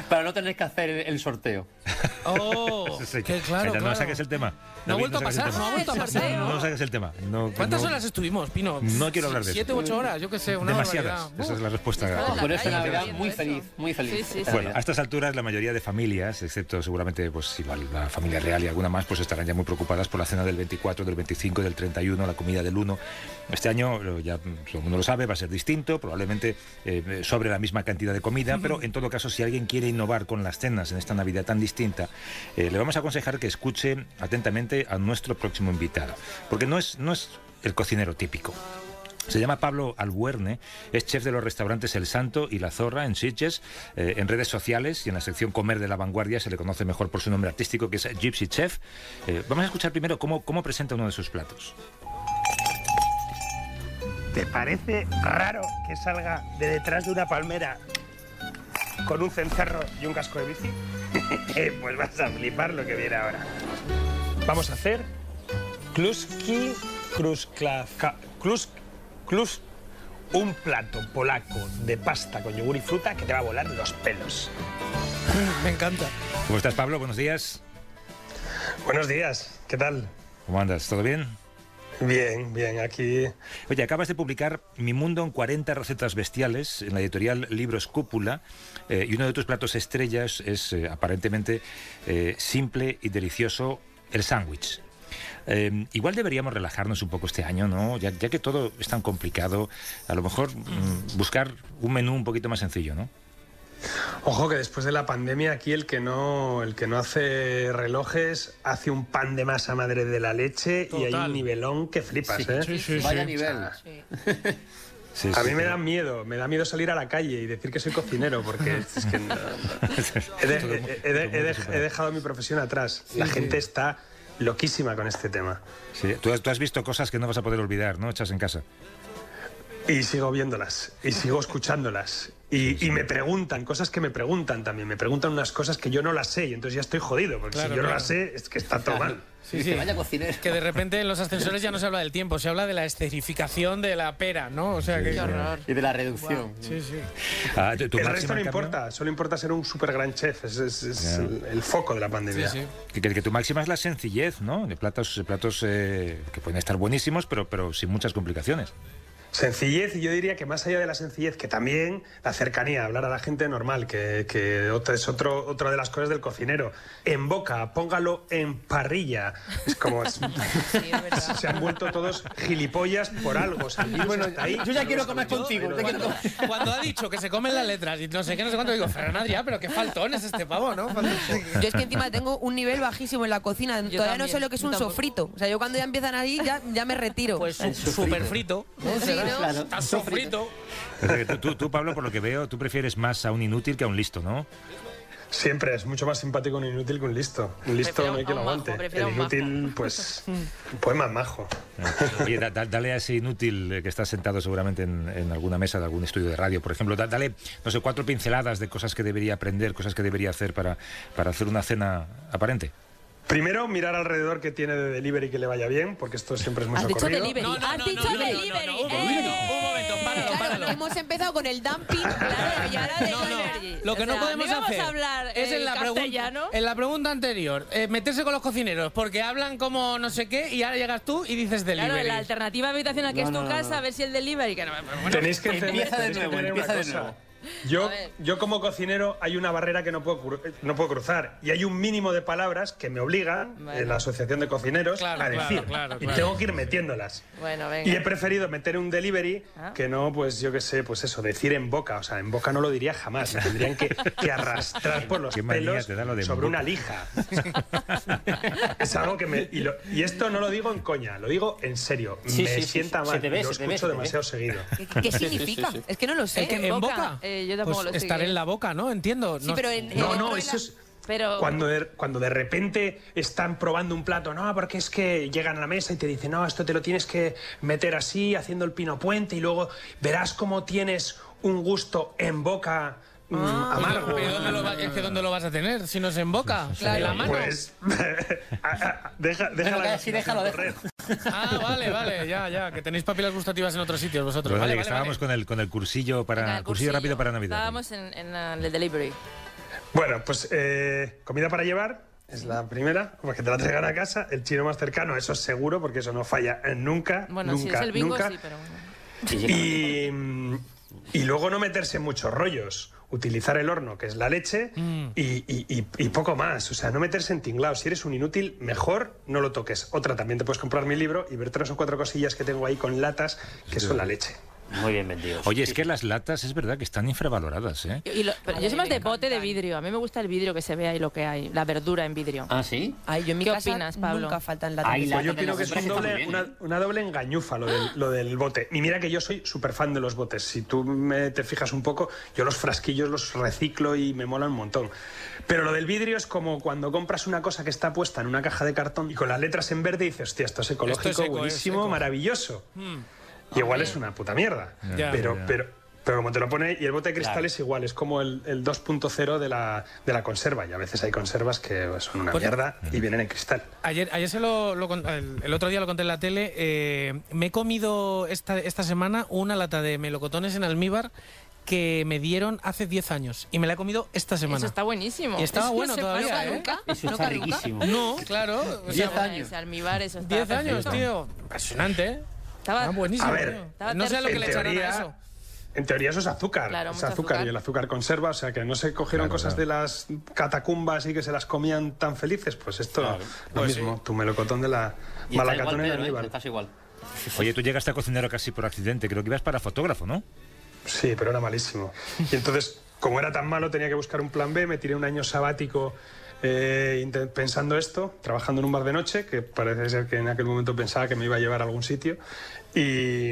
para no tener que hacer el, el sorteo. Oh, Sí, que claro, Calla, No claro. saques el tema. No ha vuelto a saques el pasar, tema. no ha vuelto a pasar. No saques el tema. No, ¿Cuántas no- horas estuvimos, Pino? No quiero hablar de Siete eso. u ocho horas, yo qué sé, una Demasiadas. barbaridad. Esa es la respuesta. Por eso. Navidad muy feliz, muy feliz. Bueno, a estas alturas la mayoría de familias, excepto seguramente pues igual la familia real y alguna más, pues estarán ya muy preocupadas por la cena del 24, del 25, del 31, la comida del 1. Este año, ya todo el mundo lo sabe, va a ser distinto, probablemente eh, sobre la misma cantidad de comida, pero en todo caso, si alguien quiere innovar con las cenas en esta Navidad tan distinta, eh, le vamos a aconsejar que escuche atentamente a nuestro próximo invitado, porque no es, no es el cocinero típico. Se llama Pablo Albuerne, es chef de los restaurantes El Santo y La Zorra en Sitges. Eh, en redes sociales y en la sección Comer de la Vanguardia se le conoce mejor por su nombre artístico, que es Gypsy Chef. Eh, vamos a escuchar primero cómo, cómo presenta uno de sus platos. ¿Te parece raro que salga de detrás de una palmera con un cencerro y un casco de bici? pues vas a flipar lo que viene ahora. Vamos a hacer kluski kruskla- ka- klus klus un plato polaco de pasta con yogur y fruta que te va a volar los pelos. Me encanta. ¿Cómo estás, Pablo? Buenos días. Buenos días, ¿qué tal? ¿Cómo andas? ¿Todo bien? Bien, bien, aquí Oye, acabas de publicar Mi Mundo en 40 recetas bestiales en la editorial Libros Cúpula eh, y uno de tus platos estrellas es eh, aparentemente eh, simple y delicioso el sándwich. Eh, igual deberíamos relajarnos un poco este año, ¿no? Ya, ya que todo es tan complicado, a lo mejor mm, buscar un menú un poquito más sencillo, ¿no? Ojo que después de la pandemia aquí el que no el que no hace relojes hace un pan de masa madre de la leche y hay un nivelón que flipas, Sí, ¿eh? sí, sí, Vaya nivel. Sí, a sí, mí me da miedo, me da miedo salir a la calle y decir que soy cocinero porque es que no- he, de- he- he de- he de- he dejado mi profesión atrás. La gente sí. está loquísima con este tema. Sí, tú, has, tú has visto cosas que no vas a poder olvidar, ¿no? Echas en casa. Y sigo viéndolas, y sigo escuchándolas. Y, y me preguntan, cosas que me preguntan también. Me preguntan unas cosas que yo no las sé y entonces ya estoy jodido, porque Claro, si yo no las sé es que está todo mal. Sí, sí. Que de repente en los ascensores ya no se habla del tiempo, se habla de la esterificación de la pera, ¿no? O sea que. Qué horror. Y de la reducción. Sí, sí. Ah, tu- tu el resto no importa, solo importa ser un super gran chef, es, es- es el, el foco de la pandemia. Que, que- que tu máxima es la sencillez, ¿no? De platos, platos eh, que pueden estar buenísimos, pero, pero sin muchas complicaciones. Sencillez, y yo diría que más allá de la sencillez, que también la cercanía, hablar a la gente normal, que, que otra, es otro, otra de las cosas del cocinero. En boca, póngalo en parrilla. Es como. es- se han vuelto todos gilipollas por algo. o sea, está ahí, yo ya no quiero comer contigo, ya Cuando, cuando ha dicho que se comen las letras y no sé qué, no sé cuánto, digo, Ferran Adrià, pero qué faltón es este pavo, ¿no? Yo es que encima tengo un nivel bajísimo en la cocina. Todavía no también, sé lo que es yo un tampoco. sofrito. O sea, yo cuando ya empiezan ahí ya, ya me retiro. Pues súper frito. Sí, ¿no? O sea, que tú, tú, tú, Pablo, por lo que veo, tú prefieres más a un inútil que a un listo, ¿no? Siempre es mucho más simpático un inútil que un listo. Un listo Prefiero no hay quien lo majo, aguante. prefiero El majo. inútil, pues, pues más majo. Oye, da- da- dale a ese inútil eh, que está sentado seguramente en, en alguna mesa de algún estudio de radio, por ejemplo, da- dale, no sé, cuatro pinceladas de cosas que debería aprender, cosas que debería hacer para, para hacer una cena aparente. Primero, mirar alrededor que tiene de delivery que le vaya bien, porque esto siempre es muy Has dicho delivery. Has dicho delivery. un momento, páralo, Claro, páralo. hemos empezado con el dumping, claro, y ahora delivery. Lo que O no sea, podemos ¿no íbamos hacer a hablar, es eh, en la, pregunta, en la pregunta anterior eh, meterse con los cocineros porque hablan como no sé qué y ahora llegas tú y dices delivery. Claro, la alternativa habitacional que No, es tu no, no, casa, no. a ver si el delivery. Que no, bueno, Tenéis que Empieza de nuevo, empieza de nuevo. Yo, yo como cocinero hay una barrera que no puedo, no puedo cruzar y hay un mínimo de palabras que me obliga en la Asociación de Cocineros Claro, a decir claro, y claro. tengo que ir metiéndolas. Bueno, venga. Y he preferido meter un delivery Ah. que no, pues yo qué sé, pues eso, decir en boca. O sea, en boca no lo diría jamás. Me tendrían que, que arrastrar por los pelos lo en sobre boca. una lija. es algo que me. Y, lo- y esto no lo digo en coña, lo digo en serio. Sí, me sí, sienta sí. mal. Se te ve, lo se te ve, escucho se te ve. demasiado seguido. ¿Qué, qué significa? Es que no lo sé. Es que en boca. Eh, yo tampoco Pues lo sé. estar en la boca, ¿no? Entiendo. Sí, pero en, No, en- no, eso es. Pero Cuando de, cuando de repente están probando un plato, no, porque es que llegan a la mesa y te dicen, no, esto te lo tienes que meter así, haciendo el pino puente, y luego verás cómo tienes un gusto en boca mm, amargo. Pero ¿dónde lo va- es que ¿dónde lo vas a tener si no es en boca? En la mano. Pues, deja, sí, déjalo, correr. Ah, vale, vale, ya, ya. Que tenéis papilas gustativas en otros sitios vosotros. Pues vale, que vale, estábamos vale. con el con el cursillo para Venga, el cursillo rápido para Navidad. Estábamos en, en uh, el delivery. Bueno, pues eh, comida para llevar es la primera, porque te la traigan a casa. El chino más cercano, eso es seguro, porque eso no falla eh, nunca. Bueno, nunca, si es el bingo, nunca. sí, pero bueno. Y, mm, y luego no meterse en muchos rollos. Utilizar el horno, que es la leche, Mm. y, y- y- y poco más. O sea, no meterse en tinglados. Si eres un inútil, mejor no lo toques. Otra, también te puedes comprar mi libro y ver tres o cuatro cosillas que tengo ahí con latas, que son la leche. Muy bien vendido. Oye, es que las latas es verdad que están infravaloradas, ¿eh? Y lo- pero yo soy más de bote de vidrio. A mí me gusta el vidrio que se ve ahí lo que hay, la verdura en vidrio. ¿Ah, sí? Ay, yo en mi ¿Qué casa opinas, Pablo? nunca faltan Ay, latas. la- Pues yo opino que es un doble, muy bien, una, una doble engañufa lo del, lo del bote. Y mira que yo soy súper fan de los botes. Si tú me, te fijas un poco, yo los frasquillos los reciclo y me molan un montón. Pero lo del vidrio es como cuando compras una cosa que está puesta en una caja de cartón y con las letras en verde dices, hostia, esto es ecológico, Esto es eco, es buenísimo, eco". maravilloso. Mm. Y igual es una puta mierda. Pero, pero, pero como te lo pone, y el bote de cristal Claro. es igual, es como el, el 2.0 de la, de la conserva. Y a veces hay conservas que son una Pues- mierda y vienen en cristal. Ayer, ayer se lo, lo con- el, el otro día lo conté en la tele. eh, me he comido esta, esta semana una lata de melocotones en almíbar que me dieron hace 10 años y me la he comido esta semana. Eso está buenísimo. Y estaba no bueno se todavía, pasa ¿eh? nunca. Eso ¿No está riquísimo. No, claro. o sea, 10 años. Ese almíbar, eso está 10 años, tío. Impresionante, ¿eh? Estaba, Ah, buenísimo. A ver. Estaba no sé a lo que en le echarán a eso. En teoría eso es azúcar, Claro, es azúcar, azúcar. y el azúcar conserva, o sea que no se cogieron Claro, cosas claro. de las catacumbas y que se las comían tan felices, pues esto lo Pues mismo, tu melocotón de la Y en Pedro, ¿eh? almíbar. Estás igual. Oye, tú llegaste a cocinero casi por accidente, creo que ibas para fotógrafo, ¿no? Sí, pero era malísimo. Y entonces, como era tan malo, tenía que buscar un plan B, me tiré un año sabático eh, pensando esto, trabajando en un bar de noche, que parece ser que en aquel momento pensaba que me iba a llevar a algún sitio. Y,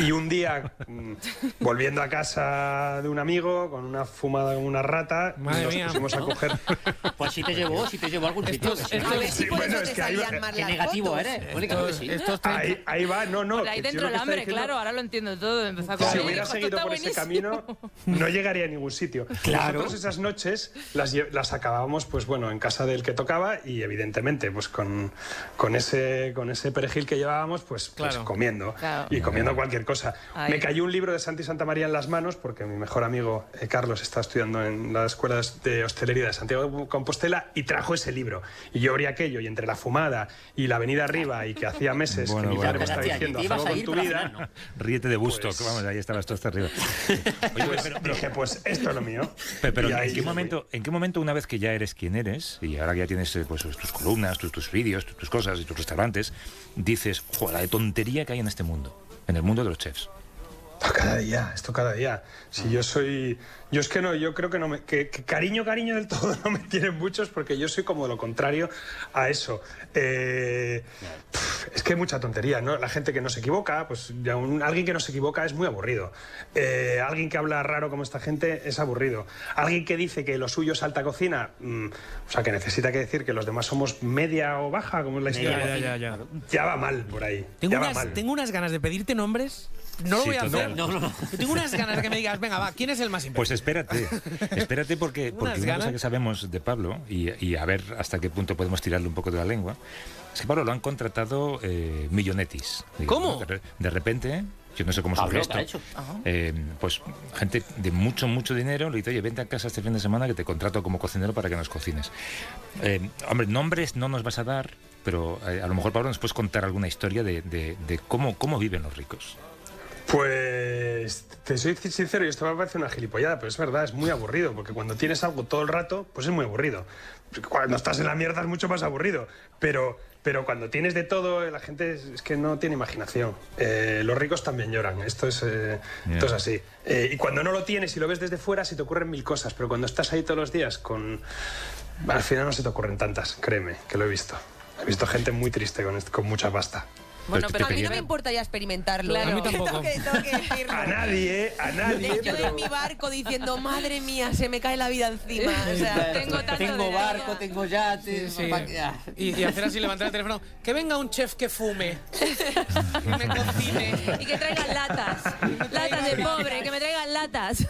y un día, mm, volviendo a casa de un amigo, con una fumada como una rata, Madre nos mía. pusimos a coger... Pues si te llevó, si te llevó a algún sitio. Estos- sí. estos- si Sí, bueno, es que ahí va- Qué negativo eres. Mónica, claro que Estos, sí. estos 30 Ahí, ahí va, no, no. Por ahí dentro el hambre, diciendo- claro, ahora lo entiendo todo. Empezó a Si comer. hubiera Esto seguido por ese buenísimo. camino, no llegaría a ningún sitio. Claro. Nosotros esas noches las, las acabábamos, pues bueno, en casa del que tocaba y evidentemente, pues con, con ese con ese perejil que llevábamos, pues, pues Claro. comiendo Claro. y comiendo cualquier cosa. Ahí. Me cayó un libro de Santi Santa María en las manos porque mi mejor amigo eh, Carlos está estudiando en las escuelas de hostelería de Santiago de Compostela y trajo ese libro. Y yo abrí aquello y entre la fumada y la avenida arriba y que hacía meses Bueno, que mi bueno. padre me estaba diciendo, haz algo con tu vida. ¿no? Ríete de Busto, Pues- vamos, ahí estabas tú hasta arriba. Oye, Pues pero, pero- dije, pues esto es lo mío. pero- pero ¿en, ahí qué momento, ¿en qué momento, una vez que ya eres quien eres, y ahora que ya tienes eh, pues, tus columnas, tus, tus vídeos, tus, tus cosas y tus restaurantes, dices, joder, la de tontería que hay en este mundo, en el mundo de los chefs? Cada día, esto cada día. Si yo soy. Yo es que no, yo creo que no me. Que, que cariño, cariño del todo no me tienen muchos porque yo soy como lo contrario a eso. Eh, es que hay mucha tontería, ¿no? La gente que no se equivoca, pues ya un- alguien que no se equivoca es muy aburrido. Eh, alguien que habla raro como esta gente es aburrido. Alguien que dice que lo suyo es alta cocina, mm, o sea, que necesita que decir que los demás somos media o baja, como es la historia. Ya, ya, ya, ya. Ya va mal por ahí. Tengo ya va unas, mal. tengo unas ganas de pedirte nombres. No lo Sí, voy a hacer. No, no, no. Yo tengo unas ganas de que me digas, venga, va, ¿quién es el más Pues importante? espérate, espérate porque, porque Unas una cosa ganas. que sabemos de Pablo, y, y a ver hasta qué punto podemos tirarle un poco de la lengua, es que Pablo lo han contratado eh, millonetis. digamos, ¿Cómo? ¿no? De, re- de repente, yo no sé cómo Pablo, surge ¿qué ha esto, hecho? eh, pues gente de mucho, mucho dinero le dice, oye, vente a casa este fin de semana que te contrato como cocinero para que nos cocines. Eh, hombre, nombres no nos vas a dar, pero eh, a lo mejor, Pablo, nos puedes contar alguna historia de, de- de cómo, cómo viven los ricos. Pues te soy sincero, y esto me parece una gilipollada, pero es verdad, es muy aburrido, porque cuando tienes algo todo el rato, pues es muy aburrido. Cuando estás en la mierda es mucho más aburrido, pero, pero cuando tienes de todo, la gente es, es que no tiene imaginación. Eh, los ricos también lloran, esto es, eh, esto es así. Eh, y cuando no lo tienes y lo ves desde fuera, se te ocurren mil cosas, pero cuando estás ahí todos los días, con... al final no se te ocurren tantas, créeme, que lo he visto. He visto gente muy triste con, con mucha pasta. Bueno, pero a mí no me importaría experimentarlo. Claro. A mí Tengo que- tengo que decirlo. A nadie, a nadie, Yo pero... en mi barco diciendo, madre mía, se me cae la vida encima. O sea, Tengo tanto Tengo barco, vida. tengo yate. Sí. pa- ah. Y, y hacer así, levantar el teléfono. Que venga un chef que fume. Y me cocine. Y que traigan latas. Latas de pobre, que me traigan latas.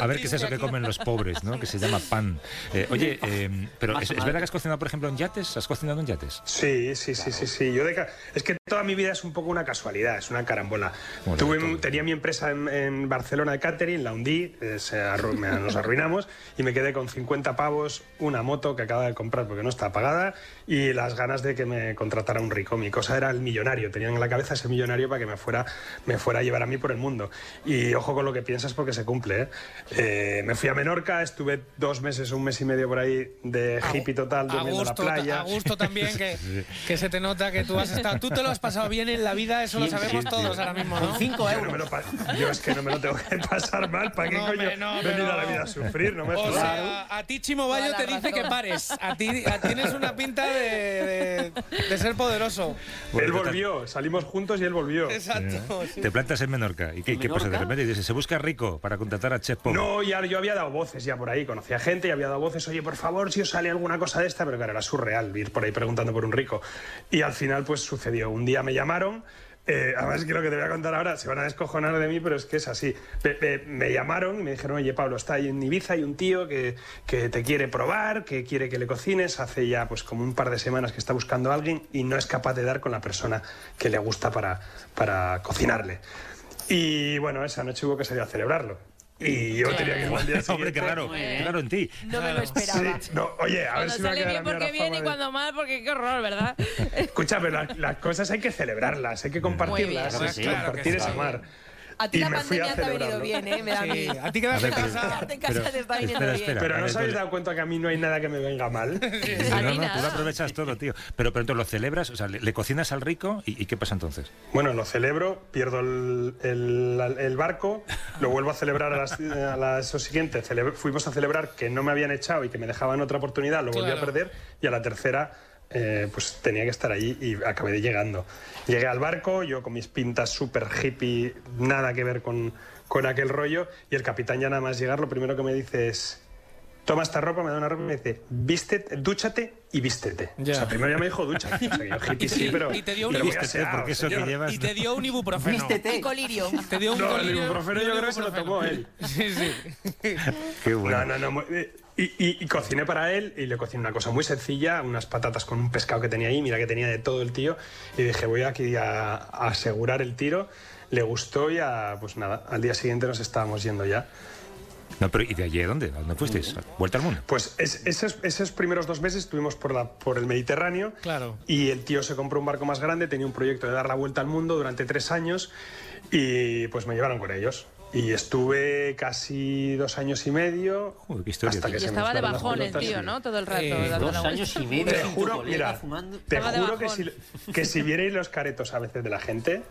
A ver qué es eso que comen los pobres, ¿no? Que se llama pan. Eh, oye, eh, pero ¿es, verdad que has cocinado, por ejemplo, en yates? ¿Has cocinado en yates? Sí, sí, sí, sí, sí. Yo de es que toda mi vida es un poco una casualidad, es una carambola. Bueno, Tuve, todo. tenía mi empresa en, en Barcelona de catering, la hundí, eh, se arru- me- nos arruinamos y me quedé con 50 pavos, una moto que acababa de comprar porque no estaba pagada y las ganas de que me contratara un rico. Mi cosa era el millonario, tenía en la cabeza ese millonario para que me fuera, me fuera a llevar a mí por el mundo. Y ojo con lo que piensas porque se cumple. ¿eh? Eh, me fui a Menorca, estuve dos meses, un mes y medio por ahí de hippie total, A durmiendo en la playa. a gusto también que, que se te nota que tú has estado. Tú te lo has pasado bien en la vida, eso lo Sí, sabemos sí, todos ahora mismo, Con ¿no? 5 Yo, no me euros. lo pa- yo es que no me lo tengo que pasar mal. ¿Para qué No, coño no, he venido pero- a la vida a sufrir? No me O sea, a ti Chimo Bayo te dice razón. que pares. A ti a- tienes una pinta de, de- de ser poderoso. Bueno, él volvió, salimos juntos y él volvió. Exacto. sí. Te plantas en Menorca. ¿Y qué, ¿En qué pasa? De repente dices, se busca rico para contratar a Chef Pobre. No, ya, yo había dado voces ya por ahí, conocía gente y había dado voces, oye, por favor, si os sale alguna cosa de esta, pero claro, era surreal ir por ahí preguntando por un rico. Y al final, pues sucedió. Un día me llamaron, eh, además que lo que te voy a contar ahora se van a descojonar de mí, pero es que es así. Me llamaron y me dijeron, oye, Pablo, está ahí en Ibiza, hay un tío que, que te quiere probar, que quiere que le cocines, hace ya pues como un par de semanas que está buscando a alguien y no es capaz de dar con la persona que le gusta para, para cocinarle. Y bueno, esa noche hubo que salir a celebrarlo. Y yo tenía que ir al día siguiente. Hombre, qué raro, qué raro en ti. no me lo esperaba. Sí, no, oye, a ver Cuando si me va a sale a bien porque bien y de- cuando mal porque qué horror, ¿verdad? Escucha, pero la- las cosas hay que celebrarlas, hay que compartirlas. Claro que compartir sí. es amar. A ti Y la me fui a pandemia te ha venido celebrarlo. bien, ¿eh? Me da a. Sí, a ti A quedas en ver, pero- casa. Quedarte en casa te está viniendo espera, bien. espera. Pero a no os habéis dado cuenta que a mí no hay nada que me venga mal. A No, no, tú lo aprovechas todo, tío. Pero, pero entonces lo celebras, o sea, le, le cocinas al rico y, y ¿qué pasa entonces? Bueno, lo celebro, pierdo el, el- el barco, lo vuelvo a celebrar a las, a las eso siguiente. cele- fuimos a celebrar que no me habían echado y que me dejaban otra oportunidad, lo volví Claro. a perder y a la tercera eh, pues tenía que estar allí y acabé llegando. Llegué al barco, yo con mis pintas súper hippie, nada que ver con, con aquel rollo y el capitán ya nada más llegar lo primero que me dice es... Toma esta ropa, me da una ropa y me dice, vístete, dúchate y vístete. Ya. O sea, primero ya me dijo dúchate. O sea, yo hippie sí, pero... y te dio un señor. llevas... Y te dio un ibuprofeno. Vístete. Y colirio. Te dio un No, el colirio ibuprofeno y un yo creo que se lo ibuprofeno. tomó él. Sí, sí. Qué bueno. No, no, no. eh, Y, y- y cociné para él y le cociné una cosa muy sencilla, unas patatas con un pescado que tenía ahí, mira que tenía de todo el tío. Y dije, voy aquí a, a asegurar el tiro. Le gustó y a, pues nada, al día siguiente nos estábamos yendo ya. No, pero ¿y de allí a dónde? ¿A dónde fuisteis? ¿Vuelta al mundo? Pues es- esos, esos primeros dos meses estuvimos por, la, por el Mediterráneo Claro. y el tío se compró un barco más grande, tenía un proyecto de dar la vuelta al mundo durante tres años y pues me llevaron con ellos. Y estuve casi dos años y medio Joder, qué historia, hasta que Y se me estaba de fueron las bajón el tío, ¿no? Todo el rato. Eh, Dos la años y medio. Te juro, mira, fumando. te de juro que si, que si vierais los caretos a veces de la gente,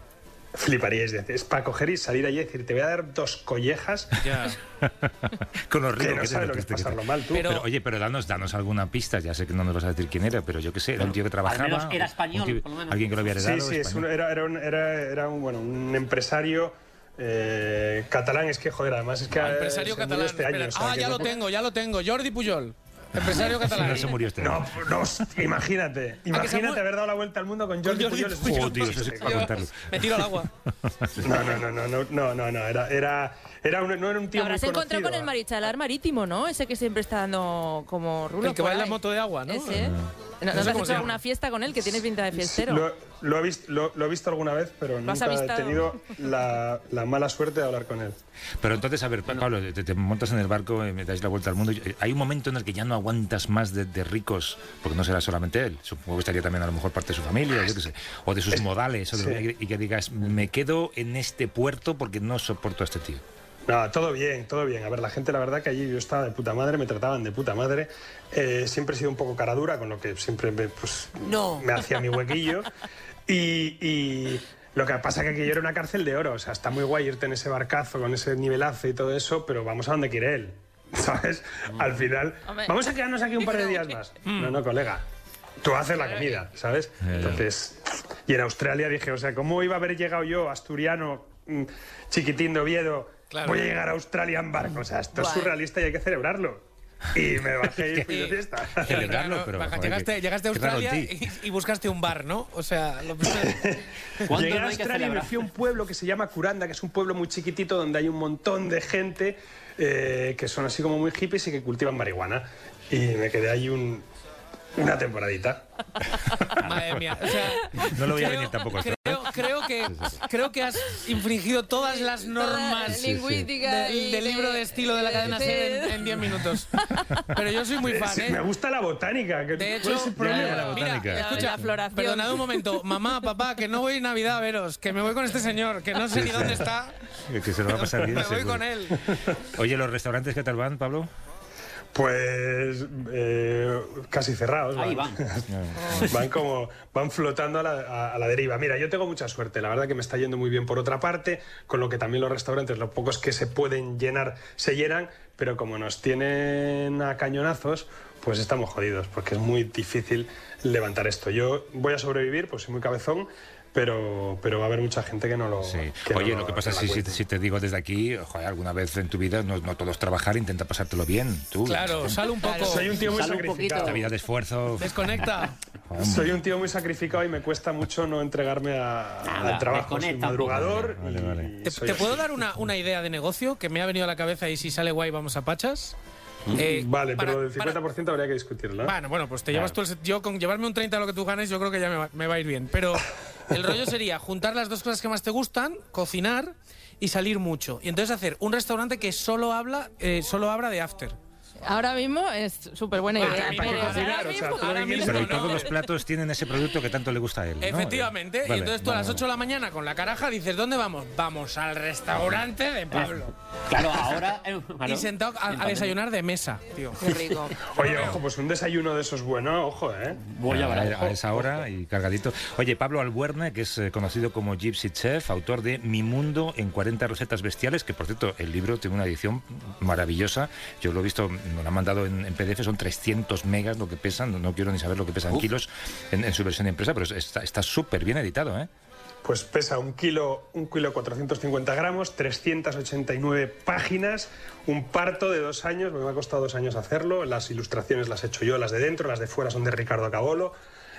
fliparíais. de- Es para coger y salir allí y decir, te voy a dar dos collejas Ya. Con los que ricos no que sabes lo que es que pasarlo mal tú. Pero, Pero- oye, pero danos, danos alguna pista. Ya sé que no nos vas a decir quién era, pero yo qué sé, era un tío que trabajaba. menos era español, tío- por lo menos. Alguien que lo había heredado. Sí, sí, es un- era, era, un, era, era un, bueno, un empresario eh, catalán. Es que, joder, además es que Ah, eh, Empresario se catalán. este año, o sea, ah, ya no- lo tengo, ya lo tengo. Jordi Pujol. Empresario catalán. No se murió este. No, no, imagínate. Imagínate haber dado la vuelta al mundo con Jordi Jordi Puyol. Puyol. Oh, tío, eso sí para contarlo. Me tiro al agua. No, no, no, no, no, no, no, no, era, era, era un, no era un tío muy habrás encontrado con el marichalar marítimo, ¿no? Ese que siempre está dando como rulo. El que va en la moto de agua, ¿no? Ese. ¿No, No ¿no sé has hecho alguna fiesta con él que tiene pinta de fiestero? Lo, lo he visto, lo, lo he visto alguna vez, pero ¿Lo has nunca he tenido la, la mala suerte de hablar con él. Pero entonces, a ver, Pablo, te, te montas en el barco y me dais la vuelta al mundo. Hay un momento en el que ya no aguantas más de, de ricos, porque no será solamente él. Supongo que estaría también a lo mejor parte de su familia, yo qué sé, o de sus modales, o de- sí. y que digas, me quedo en este puerto porque no soporto a este tío. No, todo bien, todo bien. A ver, la gente, la verdad que allí yo estaba de puta madre, me trataban de puta madre. Eh, siempre he sido un poco cara dura, con lo que siempre me, pues, No. me hacía mi huequillo. Y, y lo que pasa que aquello era una cárcel de oro. O sea, está muy guay irte en ese barcazo con ese nivelazo y todo eso, pero vamos a donde quiere él. ¿Sabes? Al final, Hombre. vamos a quedarnos aquí un par de días más. No, no, colega. Tú haces la comida, ¿sabes? Entonces, y en Australia dije, o sea, ¿cómo iba a haber llegado yo, asturiano, mm, chiquitín de Oviedo, Claro. voy a llegar a Australia en barco? O sea, esto es surrealista y hay que celebrarlo. Y me bajé y fui de fiesta. Pero, baja, joder, llegaste, llegaste a Australia y, y buscaste un bar, ¿no? O sea, lo primero- ¿Cuándo Llegué no a Australia y me fui a un pueblo que se llama Curanda, que es un pueblo muy chiquitito donde hay un montón de gente eh, que son así como muy hippies y que cultivan marihuana. Y me quedé ahí un- una temporadita. Madre mía. O sea, No lo voy a venir tampoco. Creo, que, creo que has infringido todas las normas Sí, sí. Lingüística del, libro de estilo de la cadena Sí. SER en- en 10 minutos. Pero yo soy muy fan, ¿eh? Me gusta la botánica. que- De ¿cuál hecho, es problema? Ya, ya, la mira, botánica. escucha, La floración. perdonad un momento, mamá, papá, que no voy en Navidad a veros, que me voy con este señor, que no sé ni dónde está, Que- Que se lo va a pasar bien. me voy seguro. con él. Oye, ¿los restaurantes qué tal van, Pablo? Pues eh, casi cerrados. Ahí van. van. van como van flotando a la, a- a la deriva. Mira, yo tengo mucha suerte. La verdad que me está yendo muy bien por otra parte, con lo que también los restaurantes, los pocos que se pueden llenar, se llenan, pero como nos tienen a cañonazos, pues estamos jodidos, porque es muy difícil levantar esto. Yo voy a sobrevivir, pues soy muy cabezón, pero, pero va a haber mucha gente que no lo. Sí. que no Oye, lo que pasa es si, si te digo desde aquí, joder, alguna vez en tu vida no, no todo es trabajar, intenta pasártelo bien. Tú. Claro, sal un poco, Soy un tío muy sacrificado. La vida de esfuerzo. desconecta. Soy un tío muy sacrificado y me cuesta mucho no entregarme a- Nada, al trabajo. Soy madrugador. Vale, y- vale. y ¿Te, soy te puedo dar una, una idea de negocio que me ha venido a la cabeza y si sale guay vamos a pachas? Eh, Vale, para- pero del para- 50% habría que discutirlo. ¿eh? Bueno, bueno, pues te llevas tú el set- Yo con llevarme un 30 de lo que tú ganes, yo creo que ya me va, me va a ir bien. Pero el rollo sería juntar las dos cosas que más te gustan, cocinar y salir mucho. Y entonces hacer un restaurante que solo habla, eh, solo habla de after. Ahora mismo es súper buena idea. ahora ahora mismo, Pero y todos no. los platos tienen ese producto que tanto le gusta a él. ¿no? Efectivamente. Vale, y entonces tú a vale, las 8 de la mañana con la caraja dices, ¿dónde vamos? Vamos al restaurante de Pablo. Claro, ahora. eh. Y sentado a, a desayunar de mesa, tío. Qué rico. Oye, ojo, pues un desayuno de esos buenos, ojo, ¿eh? Voy a a, ver. a esa hora y cargadito. Oye, Pablo Albuerne, que es eh, conocido como Gypsy Chef, autor de Mi Mundo en 40 recetas bestiales, que por cierto, el libro tiene una edición maravillosa. Yo lo he visto, lo han mandado en, en PDF, son 300 megas lo que pesan, no, quiero ni saber lo que pesan kilos en, en su versión impresa, pero está está súper bien editado, ¿eh? Pues pesa un kilo, un kilo 450 gramos, 389 páginas, un parto de dos años, me ha costado dos años hacerlo, las ilustraciones las he hecho yo, las de dentro, las de fuera son de Ricardo Cabolo,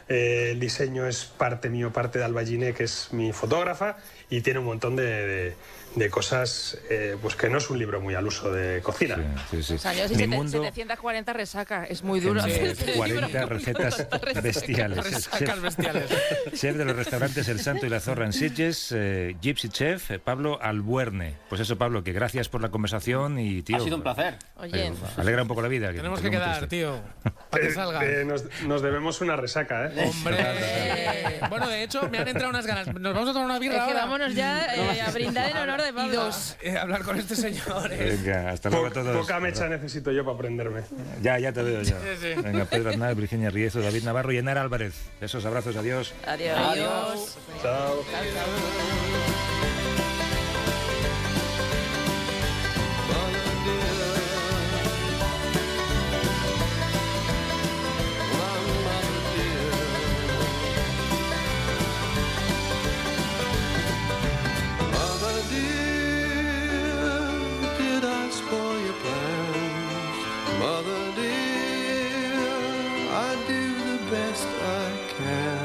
eh, el diseño es parte mío, parte de Alba Giné, que es mi fotógrafa, y tiene un montón de, de- de cosas, eh, pues que no es un libro muy al uso de cocina. Sí, sí. O sea, yo sí sete- Mundo 740 resaca. Es muy duro. en hacer este 40 libro. recetas bestiales. Resacas bestiales. Chef de los restaurantes El Santo y la Zorra en Sitges, eh, Gypsy Chef, eh, Pablo Albuerne. Pues eso, Pablo, que gracias por la conversación y, tío... Ha sido un placer. Oye, alegra un poco la vida. Tenemos te que quedar, triste. tío. Para que Eh, salga. eh, nos, nos debemos una resaca, ¿eh? Hombre. Bueno, de hecho, me han entrado unas ganas. Nos vamos a tomar una birra es que ahora. vámonos ya eh, a brindar en honor de Pablo. Eh, hablar con este señor. eh. Venga, hasta luego a todos. poca mecha necesito yo para aprenderme. Ya, ya te veo. Sí, sí. Venga, Pedro Aznar, Virginia Riezo, David Navarro y Enara Álvarez. Esos abrazos, adiós. Adiós. Adiós. Chao. for your plans. Mother dear, I do the best I can.